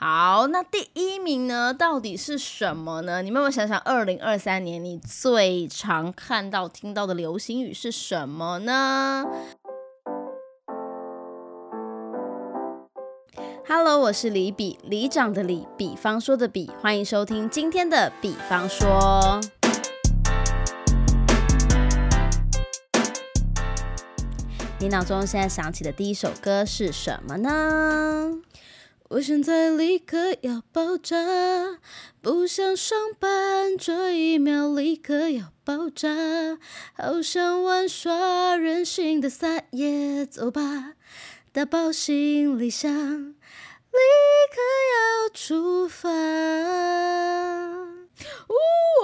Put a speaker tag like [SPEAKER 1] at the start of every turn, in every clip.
[SPEAKER 1] 好，那第一名呢，到底是什么呢？你们有没有想想，二零二三年你最常看到、听到的流行语是什么呢？Hello，我是李比，里长的李，比方说的比，欢迎收听今天的比方说。你脑中现在想起的第一首歌是什么呢？我现在立刻要爆炸，不想上班，这一秒立刻要爆炸，好想玩耍，任性的撒野，走吧，打包行李箱，立刻要出发。呜！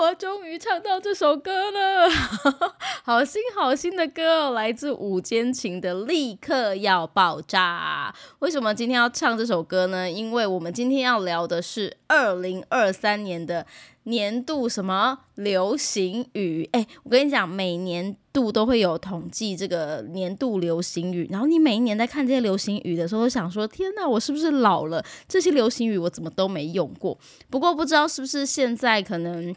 [SPEAKER 1] 我终于唱到这首歌了，好新好新的歌哦，来自五间情的《立刻要爆炸》。为什么今天要唱这首歌呢？因为我们今天要聊的是二零二三年的。年度什么流行语？哎，我跟你讲，每年度都会有统计这个年度流行语。然后你每一年在看这些流行语的时候，想说：天哪，我是不是老了？这些流行语我怎么都没用过？不过不知道是不是现在可能。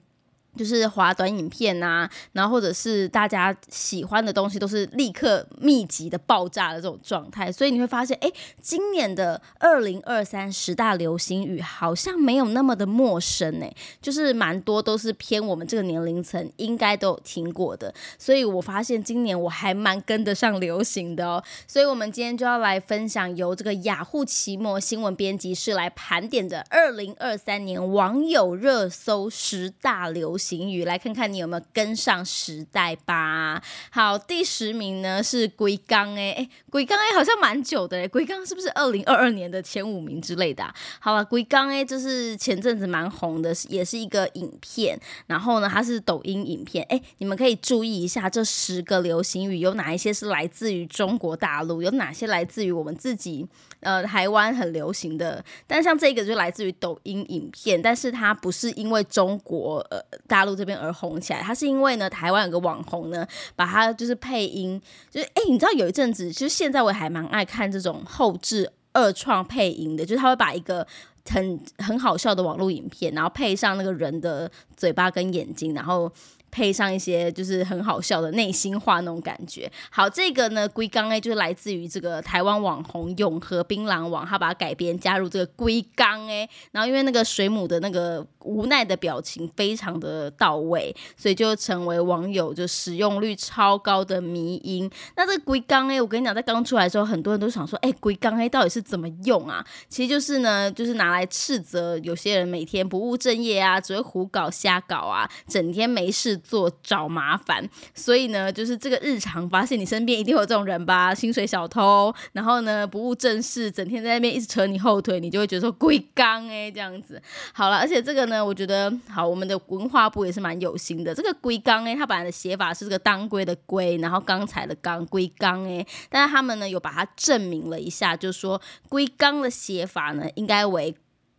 [SPEAKER 1] 就是滑短影片呐，然后或者是大家喜欢的东西，都是立刻密集的爆炸的这种状态，所以你会发现，哎，今年的二零二三十大流行语好像没有那么的陌生哎，就是蛮多都是偏我们这个年龄层应该都有听过的，所以我发现今年我还蛮跟得上流行的哦，所以我们今天就要来分享由这个雅虎奇摩新闻编辑室来盘点的二零二三年网友热搜十大流行。行语来看看你有没有跟上时代吧。好，第十名呢是龟缸哎哎，龟缸哎好像蛮久的哎，龟缸是不是二零二二年的前五名之类的？好了，龟缸哎就是前阵子蛮红的，也是一个影片。然后呢，它是抖音影片哎，你们可以注意一下这十个流行语有哪一些是来自于中国大陆，有哪些来自于我们自己呃台湾很流行的。但像这个就来自于抖音影片，但是它不是因为中国呃大。陆这边而红起来，它是因为呢，台湾有个网红呢，把它就是配音，就是哎，你知道有一阵子，其实现在我还蛮爱看这种后置二创配音的，就是他会把一个很很好笑的网络影片，然后配上那个人的嘴巴跟眼睛，然后。配上一些就是很好笑的内心话那种感觉。好，这个呢，龟缸哎，就是来自于这个台湾网红永和槟榔网，他把它改编加入这个龟缸哎，然后因为那个水母的那个无奈的表情非常的到位，所以就成为网友就使用率超高的迷音。那这个龟缸哎，我跟你讲，在刚出来的时候，很多人都想说，哎，龟缸哎到底是怎么用啊？其实就是呢，就是拿来斥责有些人每天不务正业啊，只会胡搞瞎搞啊，整天没事。做找麻烦，所以呢，就是这个日常发现你身边一定有这种人吧，薪水小偷，然后呢不务正事，整天在那边一直扯你后腿，你就会觉得说龟缸哎这样子。好了，而且这个呢，我觉得好，我们的文化部也是蛮有心的。这个龟缸哎，它本来的写法是这个当归的龟，然后刚才的刚龟缸哎，但是他们呢有把它证明了一下，就是说龟缸的写法呢应该为。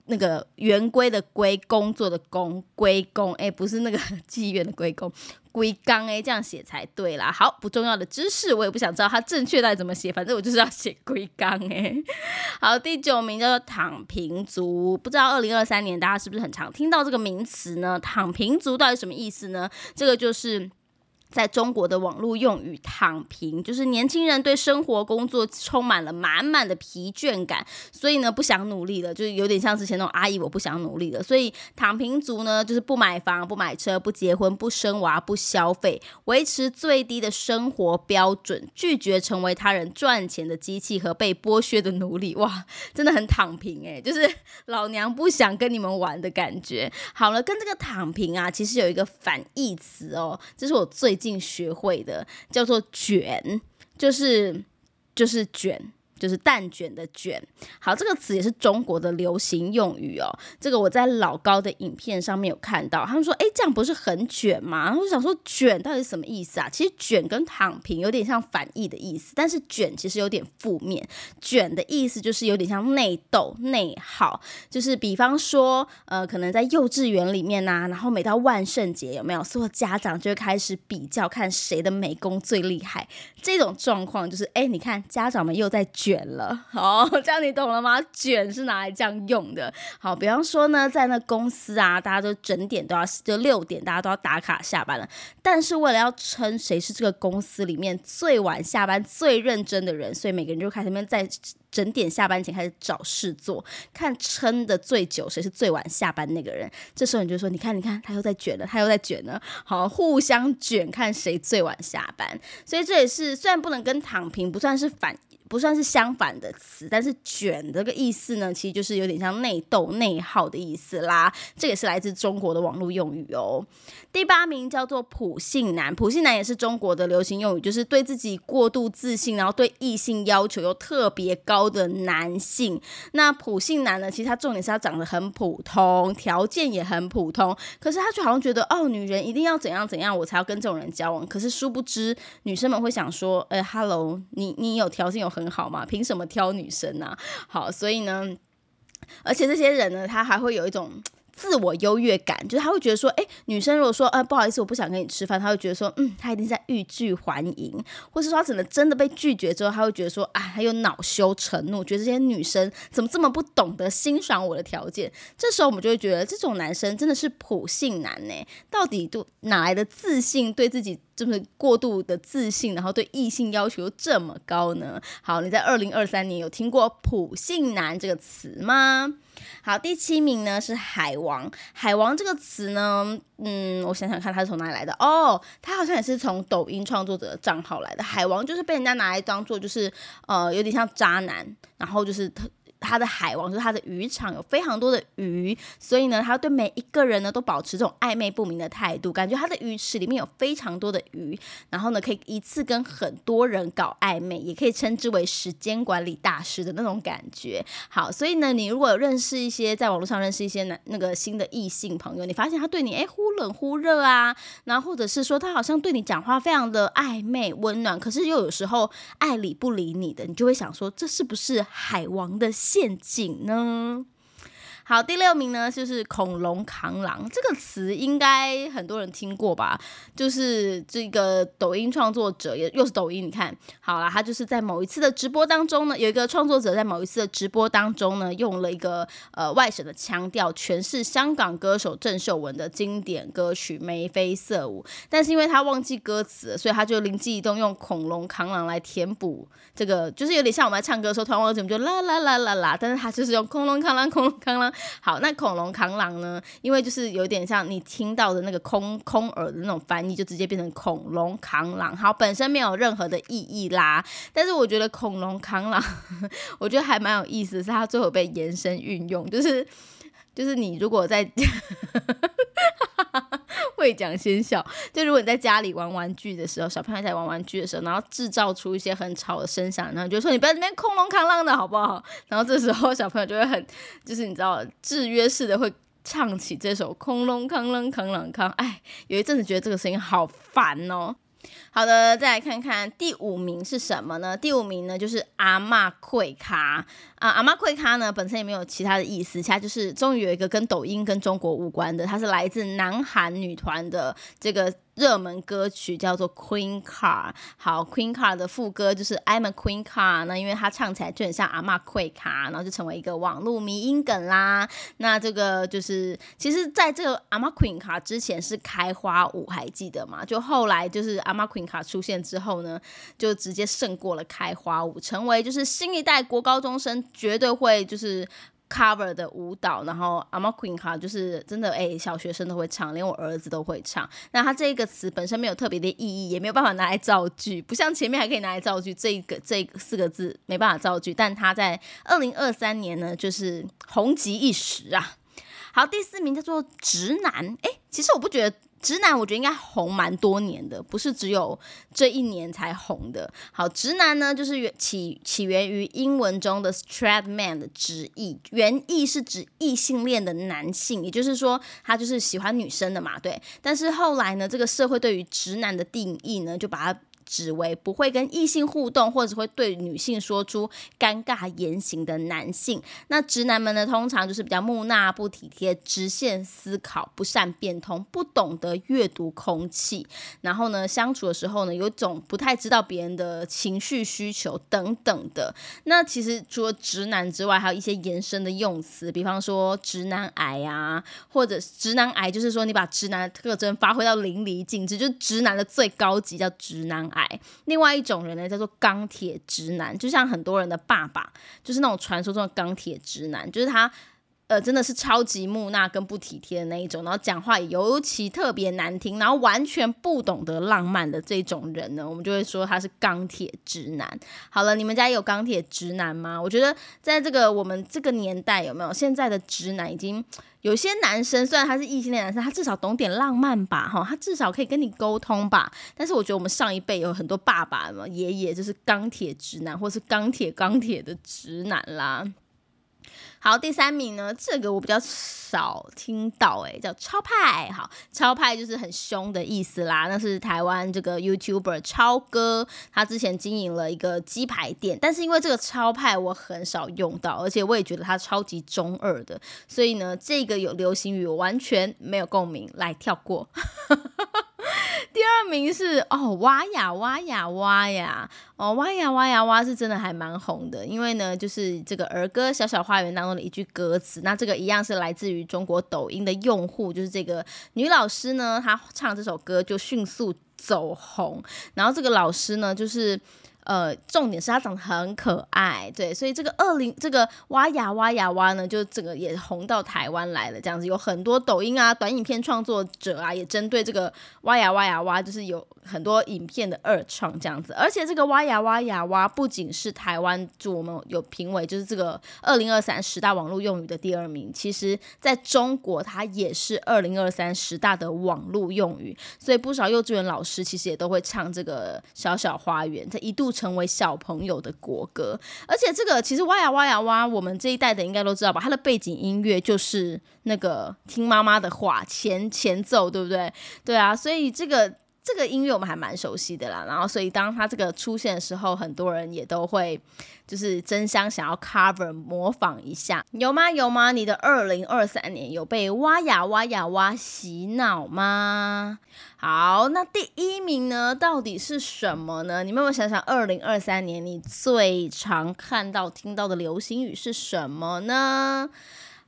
[SPEAKER 1] 那个圆规的规，工作的工，归工，哎，不是那个 妓院的归工，归刚，哎，这样写才对啦。好，不重要的知识，我也不想知道它正确到底怎么写，反正我就是要写归刚，哎。好，第九名叫做躺平族，不知道二零二三年大家是不是很常听到这个名词呢？躺平族到底什么意思呢？这个就是。在中国的网络用语“躺平”，就是年轻人对生活工作充满了满满的疲倦感，所以呢不想努力了，就是有点像之前那种阿姨，我不想努力了。所以躺平族呢，就是不买房、不买车、不结婚、不生娃、不消费，维持最低的生活标准，拒绝成为他人赚钱的机器和被剥削的奴隶。哇，真的很躺平诶，就是老娘不想跟你们玩的感觉。好了，跟这个躺平啊，其实有一个反义词哦，这是我最。近学会的叫做卷，就是就是卷。就是蛋卷的卷，好，这个词也是中国的流行用语哦。这个我在老高的影片上面有看到，他们说，哎，这样不是很卷吗？然后我想说，卷到底什么意思啊？其实卷跟躺平有点像反义的意思，但是卷其实有点负面。卷的意思就是有点像内斗、内耗，就是比方说，呃，可能在幼稚园里面呐，然后每到万圣节有没有，所有家长就会开始比较看谁的美工最厉害。这种状况就是，哎，你看家长们又在卷。卷了。好，这样你懂了吗？卷是拿来这样用的。好，比方说呢，在那公司啊，大家都整点都要就六点，大家都要打卡下班了。但是为了要称谁是这个公司里面最晚下班、最认真的人，所以每个人就开始在。整点下班前开始找事做，看撑的最久谁是最晚下班那个人。这时候你就说：“你看，你看，他又在卷了，他又在卷了。”好，互相卷，看谁最晚下班。所以这也是虽然不能跟躺平不算是反。不算是相反的词，但是“卷”这个意思呢，其实就是有点像内斗、内耗的意思啦。这也是来自中国的网络用语哦。第八名叫做“普信男”，普信男也是中国的流行用语，就是对自己过度自信，然后对异性要求又特别高的男性。那普信男呢，其实他重点是他长得很普通，条件也很普通，可是他就好像觉得哦，女人一定要怎样怎样，我才要跟这种人交往。可是殊不知，女生们会想说：“哎，Hello，你你有条件有。”很好嘛？凭什么挑女生呢？好，所以呢，而且这些人呢，他还会有一种。自我优越感，就是他会觉得说，哎，女生如果说，呃，不好意思，我不想跟你吃饭，他会觉得说，嗯，他一定在欲拒还迎，或是说他可能真的被拒绝之后，他会觉得说，啊，还有恼羞成怒，觉得这些女生怎么这么不懂得欣赏我的条件？这时候我们就会觉得，这种男生真的是普信男呢？到底都哪来的自信，对自己这么过度的自信，然后对异性要求又这么高呢？好，你在二零二三年有听过普信男这个词吗？好，第七名呢是海王。海王这个词呢，嗯，我想想看，它是从哪里来的？哦，它好像也是从抖音创作者的账号来的。海王就是被人家拿来当做，就是呃，有点像渣男，然后就是他的海王就是他的渔场有非常多的鱼，所以呢，他对每一个人呢都保持这种暧昧不明的态度，感觉他的鱼池里面有非常多的鱼，然后呢，可以一次跟很多人搞暧昧，也可以称之为时间管理大师的那种感觉。好，所以呢，你如果认识一些在网络上认识一些男那个新的异性朋友，你发现他对你哎忽冷忽热啊，然后或者是说他好像对你讲话非常的暧昧温暖，可是又有时候爱理不理你的，你就会想说这是不是海王的？陷阱呢？好，第六名呢，就是恐龙扛狼这个词，应该很多人听过吧？就是这个抖音创作者，也又是抖音。你看好了，他就是在某一次的直播当中呢，有一个创作者在某一次的直播当中呢，用了一个呃外省的腔调诠释香港歌手郑秀文的经典歌曲《眉飞色舞》，但是因为他忘记歌词，所以他就灵机一动，用恐龙扛狼来填补这个，就是有点像我们在唱歌的时候突然忘记，我们就啦啦啦啦啦，但是他就是用恐龙扛狼，恐龙扛狼。好，那恐龙扛狼呢？因为就是有点像你听到的那个空空耳的那种翻译，就直接变成恐龙扛狼。好，本身没有任何的意义啦。但是我觉得恐龙扛狼，我觉得还蛮有意思，是它最后被延伸运用，就是就是你如果在。会讲先笑，就如果你在家里玩玩具的时候，小朋友在玩玩具的时候，然后制造出一些很吵的声响，然后就说你不要那边空隆扛浪的好不好？然后这时候小朋友就会很，就是你知道制约式的会唱起这首空隆康隆康隆康。哎，有一阵子觉得这个声音好烦哦。好的，再来看看第五名是什么呢？第五名呢就是阿妈溃咖啊，阿妈溃咖呢本身也没有其他的意思，其他就是终于有一个跟抖音跟中国无关的，它是来自南韩女团的这个。热门歌曲叫做 Queen Car，好，Queen Car 的副歌就是 I'm a Queen Car，那因为它唱起来就很像阿妈溃卡，然后就成为一个网络迷音梗啦。那这个就是，其实在这个阿妈 Queen Car 之前是开花舞，还记得吗？就后来就是阿妈 Queen Car 出现之后呢，就直接胜过了开花舞，成为就是新一代国高中生绝对会就是。Cover 的舞蹈，然后 I'm a queen 哈，就是真的哎，小学生都会唱，连我儿子都会唱。那它这个词本身没有特别的意义，也没有办法拿来造句，不像前面还可以拿来造句，这个这四个字没办法造句。但它在二零二三年呢，就是红极一时啊。好，第四名叫做直男，哎，其实我不觉得。直男我觉得应该红蛮多年的，不是只有这一年才红的。好，直男呢就是源起起源于英文中的 straight man 的直译，原意是指异性恋的男性，也就是说他就是喜欢女生的嘛，对。但是后来呢，这个社会对于直男的定义呢，就把它。指为不会跟异性互动，或者会对女性说出尴尬言行的男性。那直男们呢，通常就是比较木讷、不体贴、直线思考、不善变通、不懂得阅读空气，然后呢，相处的时候呢，有种不太知道别人的情绪需求等等的。那其实除了直男之外，还有一些延伸的用词，比方说直男癌啊，或者直男癌，就是说你把直男的特征发挥到淋漓尽致，就是直男的最高级叫直男癌另外一种人呢，叫做钢铁直男，就像很多人的爸爸，就是那种传说中的钢铁直男，就是他。呃，真的是超级木讷跟不体贴的那一种，然后讲话也尤其特别难听，然后完全不懂得浪漫的这种人呢，我们就会说他是钢铁直男。好了，你们家有钢铁直男吗？我觉得在这个我们这个年代，有没有现在的直男已经有些男生，虽然他是异性恋男生，他至少懂点浪漫吧，哈，他至少可以跟你沟通吧。但是我觉得我们上一辈有很多爸爸、爷爷就是钢铁直男，或是钢铁钢铁的直男啦。好，第三名呢，这个我比较少听到，哎，叫超派。好，超派就是很凶的意思啦。那是台湾这个 YouTuber 超哥，他之前经营了一个鸡排店，但是因为这个超派我很少用到，而且我也觉得他超级中二的，所以呢，这个有流行语我完全没有共鸣，来跳过。哈哈哈第二名是哦，挖呀挖呀挖呀，哦，挖呀挖呀挖是真的还蛮红的，因为呢，就是这个儿歌《小小花园》当中的一句歌词，那这个一样是来自于中国抖音的用户，就是这个女老师呢，她唱这首歌就迅速走红，然后这个老师呢，就是。呃，重点是它长得很可爱，对，所以这个二零这个哇呀哇呀哇呢，就这个也红到台湾来了，这样子有很多抖音啊、短影片创作者啊，也针对这个哇呀哇呀哇，就是有很多影片的二创这样子。而且这个哇呀哇呀哇不仅是台湾，就我们有评为就是这个二零二三十大网络用语的第二名，其实在中国它也是二零二三十大的网络用语，所以不少幼稚园老师其实也都会唱这个小小花园，它一度。成为小朋友的国歌，而且这个其实哇呀哇呀哇，我们这一代的应该都知道吧？它的背景音乐就是那个听妈妈的话前前奏，对不对？对啊，所以这个。这个音乐我们还蛮熟悉的啦，然后所以当他这个出现的时候，很多人也都会就是争相想要 cover 模仿一下，有吗？有吗？你的二零二三年有被哇呀哇呀哇洗脑吗？好，那第一名呢，到底是什么呢？你们有没有想想，二零二三年你最常看到听到的流行语是什么呢？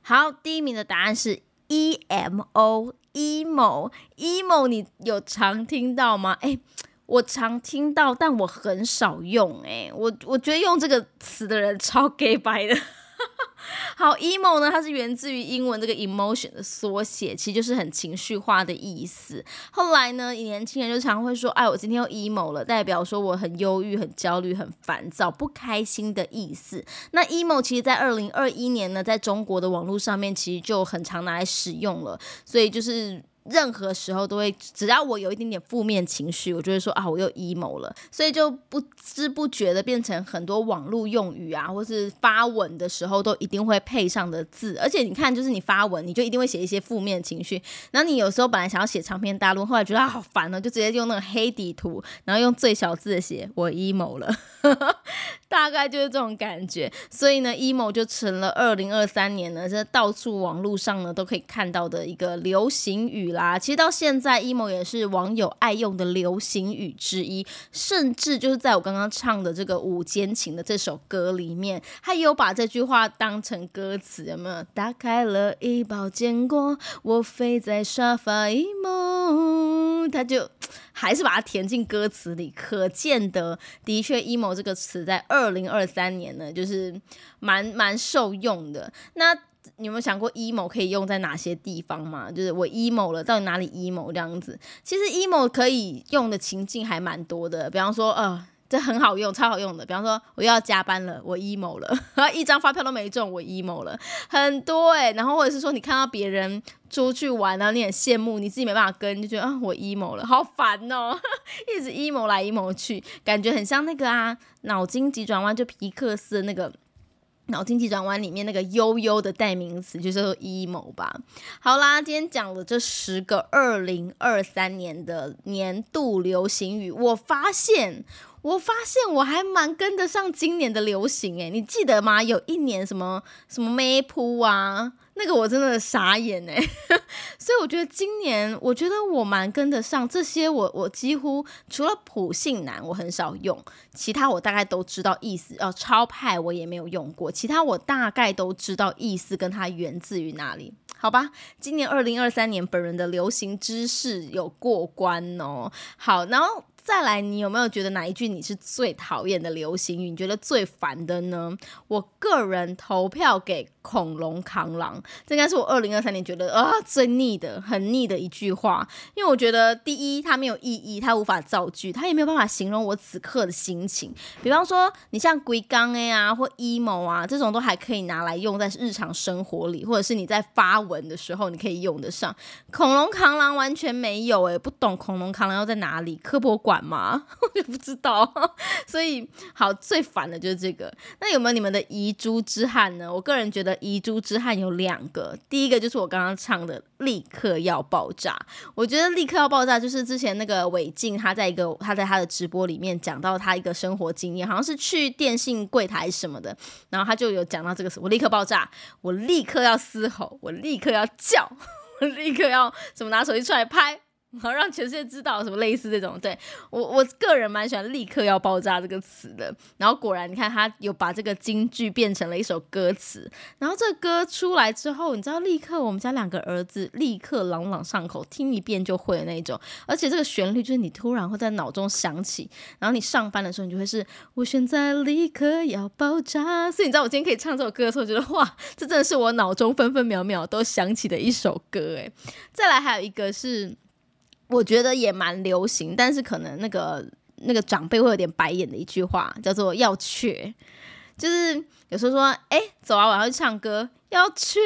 [SPEAKER 1] 好，第一名的答案是 emo。emo，emo，你有常听到吗？哎，我常听到，但我很少用。哎，我我觉得用这个词的人超 gay 白的。好，emo 呢？它是源自于英文这个 emotion 的缩写，其实就是很情绪化的意思。后来呢，年轻人就常会说：“哎，我今天又 emo 了”，代表说我很忧郁、很焦虑、很烦躁、不开心的意思。那 emo 其实，在二零二一年呢，在中国的网络上面，其实就很常拿来使用了。所以就是。任何时候都会，只要我有一点点负面情绪，我就会说啊，我又 emo 了，所以就不知不觉的变成很多网络用语啊，或是发文的时候都一定会配上的字。而且你看，就是你发文，你就一定会写一些负面情绪。然后你有时候本来想要写长篇大论，后来觉得好烦哦，就直接用那个黑底图，然后用最小字写我 emo 了，大概就是这种感觉。所以呢，emo 就成了二零二三年呢，这到处网络上呢都可以看到的一个流行语。啦，其实到现在，emo 也是网友爱用的流行语之一，甚至就是在我刚刚唱的这个《午间情》的这首歌里面，他有把这句话当成歌词，有没有？打开了一包坚果，我飞在沙发 emo，他就 还是把它填进歌词里，可见的，的确，emo 这个词在二零二三年呢，就是蛮蛮受用的。那你有没有想过 emo 可以用在哪些地方吗？就是我 emo 了，到底哪里 emo 这样子？其实 emo 可以用的情境还蛮多的，比方说，呃，这很好用，超好用的。比方说，我又要加班了，我 emo 了，然 后一张发票都没中，我 emo 了，很多哎。然后或者是说，你看到别人出去玩啊，你很羡慕，你自己没办法跟，就觉得啊，我 emo 了，好烦哦，一直 emo 来 emo 去，感觉很像那个啊，脑筋急转弯就皮克斯的那个。脑筋急转弯里面那个悠悠的代名词就是 emo 吧。好啦，今天讲了这十个二零二三年的年度流行语，我发现，我发现我还蛮跟得上今年的流行诶，你记得吗？有一年什么什么 Map 啊？那个我真的傻眼哎，所以我觉得今年，我觉得我蛮跟得上这些。我我几乎除了普信男我很少用，其他我大概都知道意思。哦，超派我也没有用过，其他我大概都知道意思跟它源自于哪里。好吧，今年二零二三年本人的流行知识有过关哦。好，然后。再来，你有没有觉得哪一句你是最讨厌的流行语？你觉得最烦的呢？我个人投票给恐龙扛狼，这应该是我二零二三年觉得啊最腻的、很腻的一句话。因为我觉得第一，它没有意义，它无法造句，它也没有办法形容我此刻的心情。比方说，你像龟缸 A 啊或 emo 啊这种，都还可以拿来用在日常生活里，或者是你在发文的时候你可以用得上。恐龙扛狼完全没有诶，不懂恐龙扛狼要在哪里？科博馆。管吗？我也不知道，所以好最烦的就是这个。那有没有你们的遗珠之憾呢？我个人觉得遗珠之憾有两个，第一个就是我刚刚唱的“立刻要爆炸”。我觉得“立刻要爆炸”就是之前那个韦静他在一个他在他的直播里面讲到他一个生活经验，好像是去电信柜台什么的，然后他就有讲到这个词“我立刻爆炸”，我立刻要嘶吼，我立刻要叫，我立刻要怎么拿手机出来拍。好让全世界知道什么类似这种，对我我个人蛮喜欢“立刻要爆炸”这个词的。然后果然，你看他有把这个京剧变成了一首歌词。然后这歌出来之后，你知道，立刻我们家两个儿子立刻朗朗上口，听一遍就会的那种。而且这个旋律就是你突然会在脑中响起，然后你上班的时候，你就会是“我现在立刻要爆炸”。所以你知道，我今天可以唱这首歌的时候，觉得哇，这真的是我脑中分分秒秒都响起的一首歌。诶，再来还有一个是。我觉得也蛮流行，但是可能那个那个长辈会有点白眼的一句话，叫做“要去”，就是有时候说：“哎，走啊，我要去唱歌。”要去，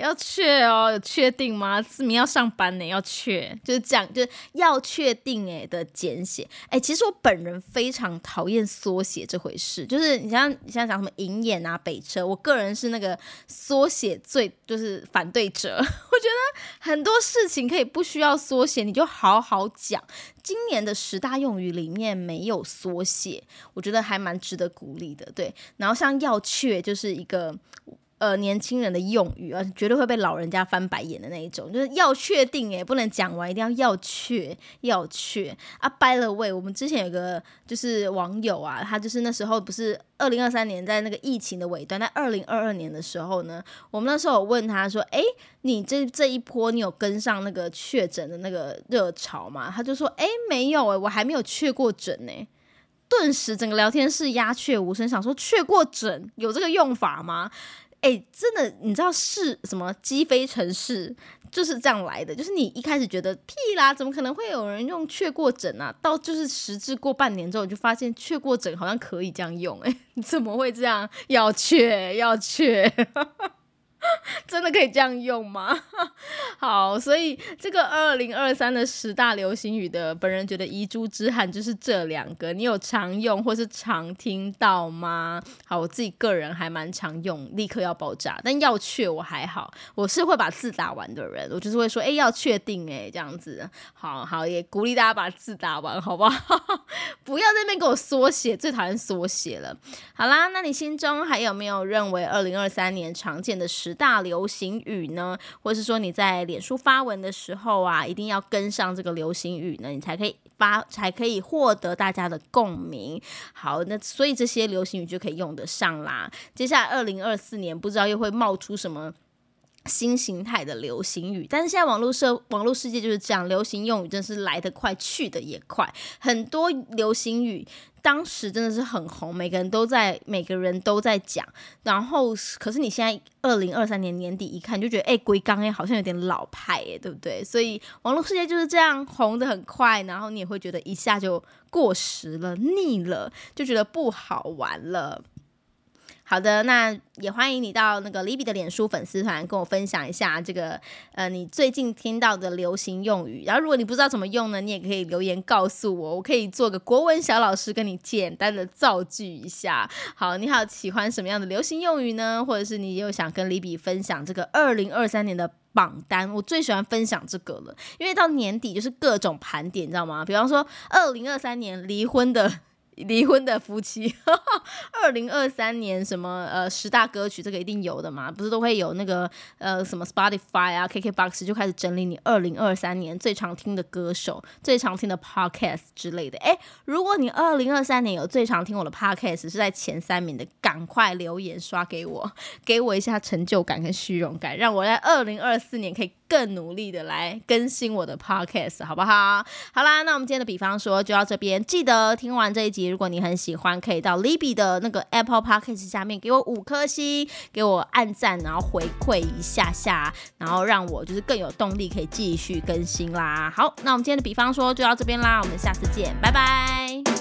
[SPEAKER 1] 要去哦，有确定吗？志明要上班呢，要去，就是这样，就是要确定哎的简写。哎，其实我本人非常讨厌缩写这回事，就是你像你像讲什么银眼啊、北车，我个人是那个缩写最就是反对者。我觉得很多事情可以不需要缩写，你就好好讲。今年的十大用语里面没有缩写，我觉得还蛮值得鼓励的。对，然后像要去就是一个。呃，年轻人的用语啊，绝对会被老人家翻白眼的那一种，就是要确定诶，不能讲完，一定要要确要确啊。By the way，我们之前有个就是网友啊，他就是那时候不是二零二三年在那个疫情的尾端，在二零二二年的时候呢，我们那时候问他说，哎，你这这一波你有跟上那个确诊的那个热潮吗？他就说，哎，没有诶，我还没有确过诊呢。顿时整个聊天室鸦雀无声，想说确过诊有这个用法吗？哎，真的，你知道是什么鸡飞城市就是这样来的。就是你一开始觉得屁啦，怎么可能会有人用雀过枕啊？到就是实质过半年之后，你就发现雀过枕好像可以这样用。哎，怎么会这样？要雀，要雀。真的可以这样用吗？好，所以这个二零二三的十大流行语的，本人觉得遗珠之憾就是这两个。你有常用或是常听到吗？好，我自己个人还蛮常用，立刻要爆炸。但要确我还好，我是会把字打完的人，我就是会说，哎，要确定，哎，这样子。好好，也鼓励大家把字打完，好不好？不要在那边给我缩写，最讨厌缩写了。好啦，那你心中还有没有认为二零二三年常见的十？大流行语呢，或是说你在脸书发文的时候啊，一定要跟上这个流行语呢，你才可以发，才可以获得大家的共鸣。好，那所以这些流行语就可以用得上啦。接下来二零二四年，不知道又会冒出什么新形态的流行语，但是现在网络社网络世界就是这样，流行用语真是来得快，去的也快，很多流行语。当时真的是很红，每个人都在，每个人都在讲。然后，可是你现在二零二三年年底一看，就觉得哎，龟缸哎，好像有点老派哎，对不对？所以网络世界就是这样，红的很快，然后你也会觉得一下就过时了，腻了，就觉得不好玩了。好的，那也欢迎你到那个 Libby 的脸书粉丝团跟我分享一下这个呃你最近听到的流行用语。然后如果你不知道怎么用呢，你也可以留言告诉我，我可以做个国文小老师跟你简单的造句一下。好，你好，喜欢什么样的流行用语呢？或者是你又想跟 Libby 分享这个二零二三年的榜单？我最喜欢分享这个了，因为到年底就是各种盘点，你知道吗？比方说二零二三年离婚的。离婚的夫妻，二零二三年什么呃十大歌曲，这个一定有的嘛？不是都会有那个呃什么 Spotify 啊，KKBox 就开始整理你二零二三年最常听的歌手、最常听的 Podcast 之类的。哎，如果你二零二三年有最常听我的 Podcast 是在前三名的，赶快留言刷给我，给我一下成就感跟虚荣感，让我在二零二四年可以。更努力的来更新我的 podcast，好不好？好啦，那我们今天的比方说就到这边。记得听完这一集如果你很喜欢，可以到 Libby 的那个 Apple Podcast 下面给我五颗星，给我按赞，然后回馈一下下，然后让我就是更有动力可以继续更新啦。好，那我们今天的比方说就到这边啦，我们下次见，拜拜。